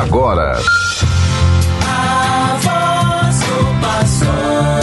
agora. A voz do pastor.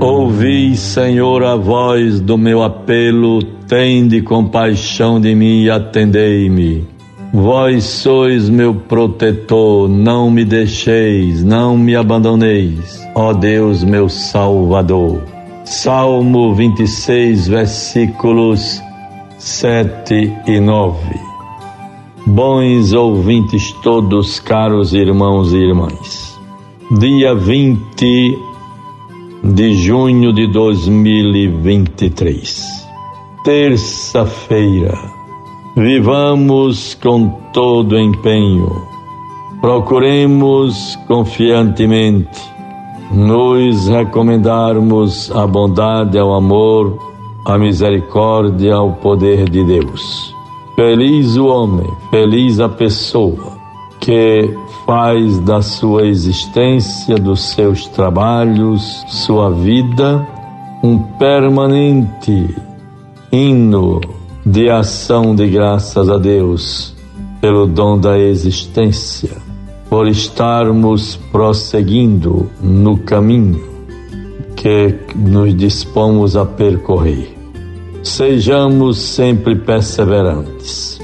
Ouvi, Senhor, a voz do meu apelo, tende compaixão de mim e atendei-me. Vós sois meu protetor, não me deixeis, não me abandoneis, ó Deus meu Salvador. Salmo 26, versículos 7 e 9. Bons ouvintes todos, caros irmãos e irmãs. Dia 20 de junho de 2023. Terça-feira Vivamos com todo empenho, procuremos confiantemente nos recomendarmos a bondade, ao amor, a misericórdia, ao poder de Deus. Feliz o homem, feliz a pessoa que faz da sua existência, dos seus trabalhos, sua vida, um permanente hino de ação de graças a Deus pelo dom da existência, por estarmos prosseguindo no caminho que nos dispomos a percorrer. Sejamos sempre perseverantes.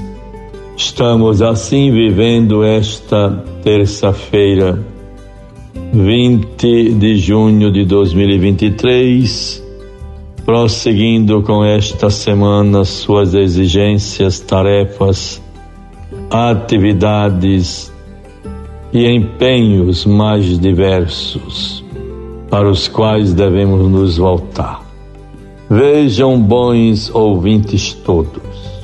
Estamos assim vivendo esta terça-feira, 20 de junho de 2023 prosseguindo com esta semana suas exigências, tarefas, atividades e empenhos mais diversos para os quais devemos nos voltar. Vejam, bons ouvintes todos,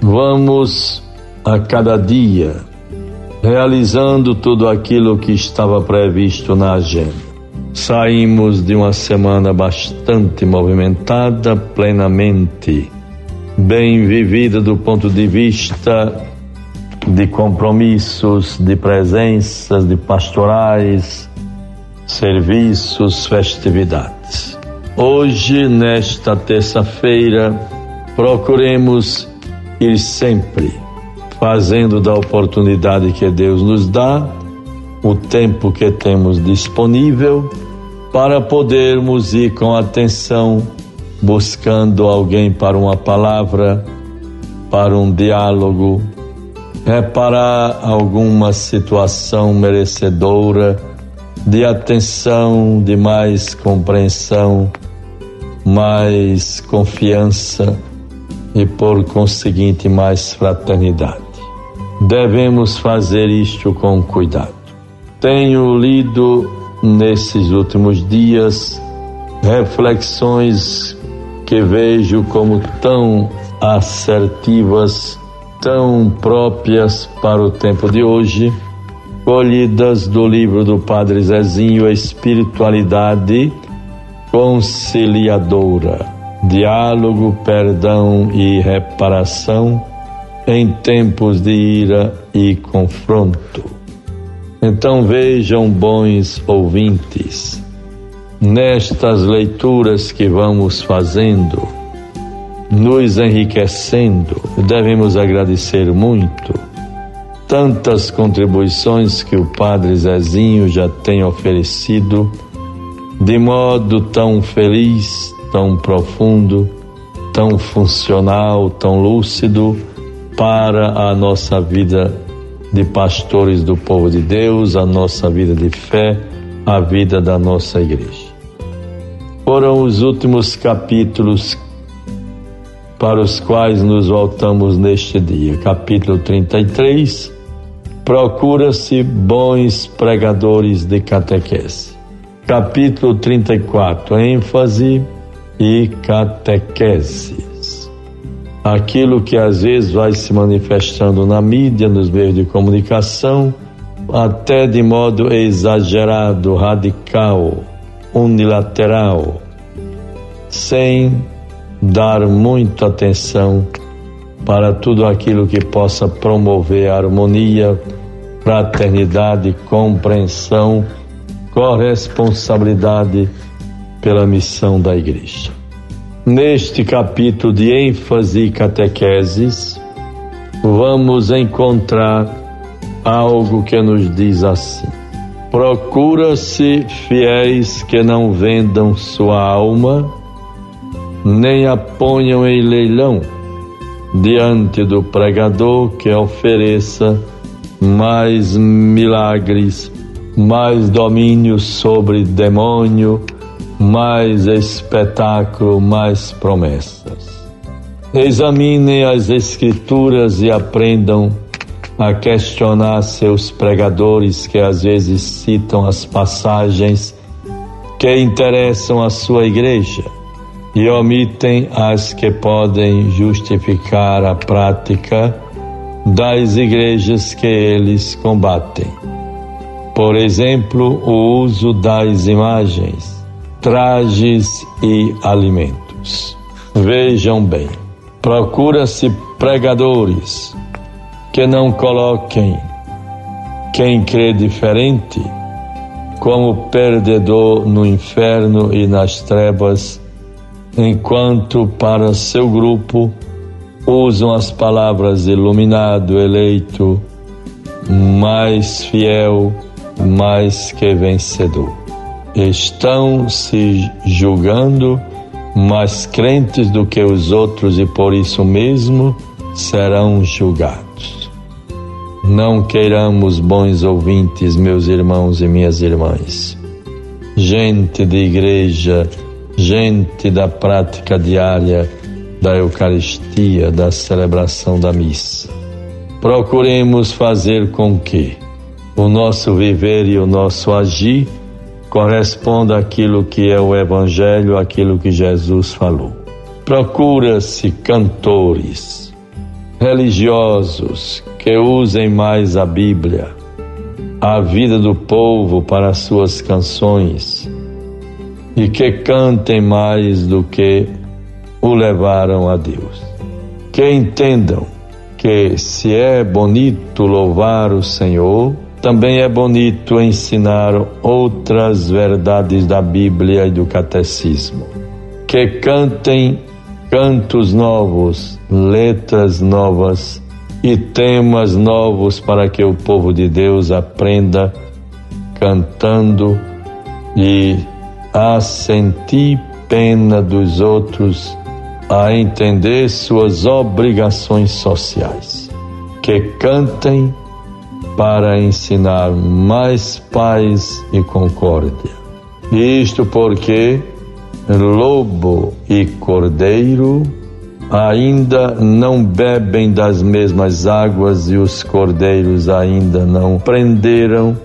vamos a cada dia realizando tudo aquilo que estava previsto na agenda Saímos de uma semana bastante movimentada, plenamente bem vivida do ponto de vista de compromissos, de presenças, de pastorais, serviços, festividades. Hoje, nesta terça-feira, procuremos ir sempre fazendo da oportunidade que Deus nos dá o tempo que temos disponível para podermos ir com atenção buscando alguém para uma palavra, para um diálogo, reparar alguma situação merecedora de atenção, de mais compreensão, mais confiança e, por conseguinte, mais fraternidade. Devemos fazer isto com cuidado. Tenho lido nesses últimos dias reflexões que vejo como tão assertivas, tão próprias para o tempo de hoje, colhidas do livro do Padre Zezinho, Espiritualidade Conciliadora, Diálogo, Perdão e Reparação em tempos de ira e confronto. Então vejam, bons ouvintes, nestas leituras que vamos fazendo, nos enriquecendo, devemos agradecer muito tantas contribuições que o Padre Zezinho já tem oferecido, de modo tão feliz, tão profundo, tão funcional, tão lúcido para a nossa vida de pastores do povo de Deus, a nossa vida de fé, a vida da nossa igreja. Foram os últimos capítulos para os quais nos voltamos neste dia. Capítulo 33. Procura-se bons pregadores de catequese. Capítulo 34. ênfase e catequese aquilo que às vezes vai se manifestando na mídia, nos meios de comunicação, até de modo exagerado, radical, unilateral, sem dar muita atenção para tudo aquilo que possa promover harmonia, fraternidade, compreensão corresponsabilidade pela missão da igreja. Neste capítulo de ênfase e catequeses, vamos encontrar algo que nos diz assim: Procura-se fiéis que não vendam sua alma, nem a ponham em leilão diante do pregador que ofereça mais milagres, mais domínio sobre demônio, mais espetáculo, mais promessas. Examinem as Escrituras e aprendam a questionar seus pregadores que às vezes citam as passagens que interessam a sua igreja e omitem as que podem justificar a prática das igrejas que eles combatem. Por exemplo, o uso das imagens, trajes e alimentos. Vejam bem, procura-se pregadores que não coloquem quem crê diferente como perdedor no inferno e nas trevas enquanto para seu grupo usam as palavras iluminado, eleito, mais fiel, mais que vencedor. Estão se julgando mais crentes do que os outros e por isso mesmo serão julgados. Não queiramos bons ouvintes, meus irmãos e minhas irmãs. Gente de igreja, gente da prática diária da Eucaristia, da celebração da missa. Procuremos fazer com que o nosso viver e o nosso agir corresponda àquilo que é o Evangelho, àquilo que Jesus falou. Procura-se cantores religiosos que usem mais a Bíblia, a vida do povo para suas canções e que cantem mais do que o levaram a Deus. Que entendam que se é bonito louvar o Senhor, também é bonito ensinar outras verdades da Bíblia e do catecismo. Que cantem cantos novos, letras novas e temas novos para que o povo de Deus aprenda cantando e a sentir pena dos outros, a entender suas obrigações sociais. Que cantem para ensinar mais paz e concórdia. Isto porque lobo e cordeiro ainda não bebem das mesmas águas e os cordeiros ainda não aprenderam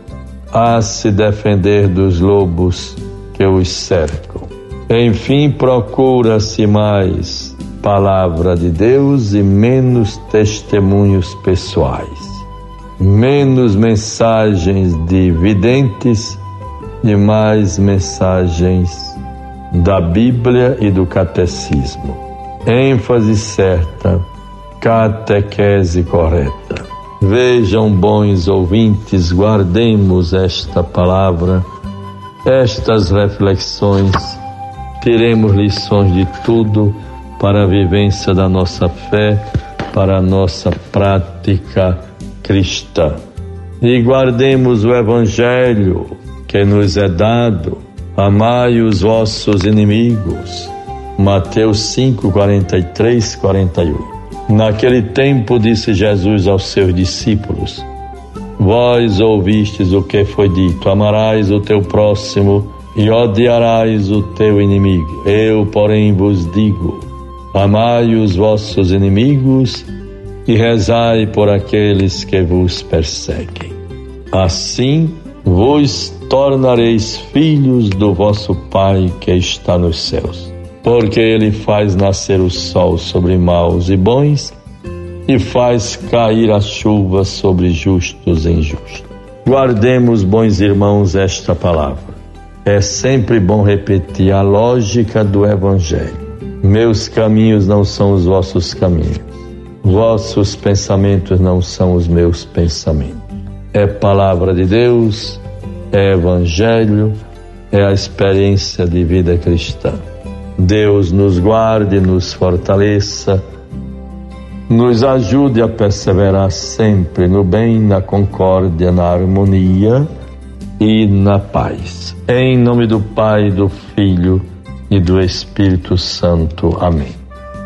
a se defender dos lobos que os cercam. Enfim, procura-se mais palavra de Deus e menos testemunhos pessoais, menos mensagens de videntes e mais mensagens da Bíblia e do catecismo. ênfase certa, catequese correta. Vejam, bons ouvintes, guardemos esta palavra estas reflexões, teremos lições de tudo para a vivência da nossa fé, para a nossa prática cristã. E guardemos o Evangelho que nos é dado. Amai os vossos inimigos. Mateus 5, 43, 48. Naquele tempo disse Jesus aos seus discípulos: Vós ouvistes o que foi dito: amarás o teu próximo e odiarás o teu inimigo. Eu, porém, vos digo: amai os vossos inimigos e rezai por aqueles que vos perseguem. Assim vos tornareis filhos do vosso Pai que está nos céus, porque ele faz nascer o sol sobre maus e bons e faz cair a chuva sobre justos e injustos. Guardemos, bons irmãos, esta palavra. É sempre bom repetir a lógica do Evangelho. Meus caminhos não são os vossos caminhos, vossos pensamentos não são os meus pensamentos. É palavra de Deus, é Evangelho, é a experiência de vida cristã. Deus nos guarde, nos fortaleça, nos ajude a perseverar sempre no bem, na concórdia, na harmonia e na paz. Em nome do Pai, do Filho e do Espírito Santo. Amém.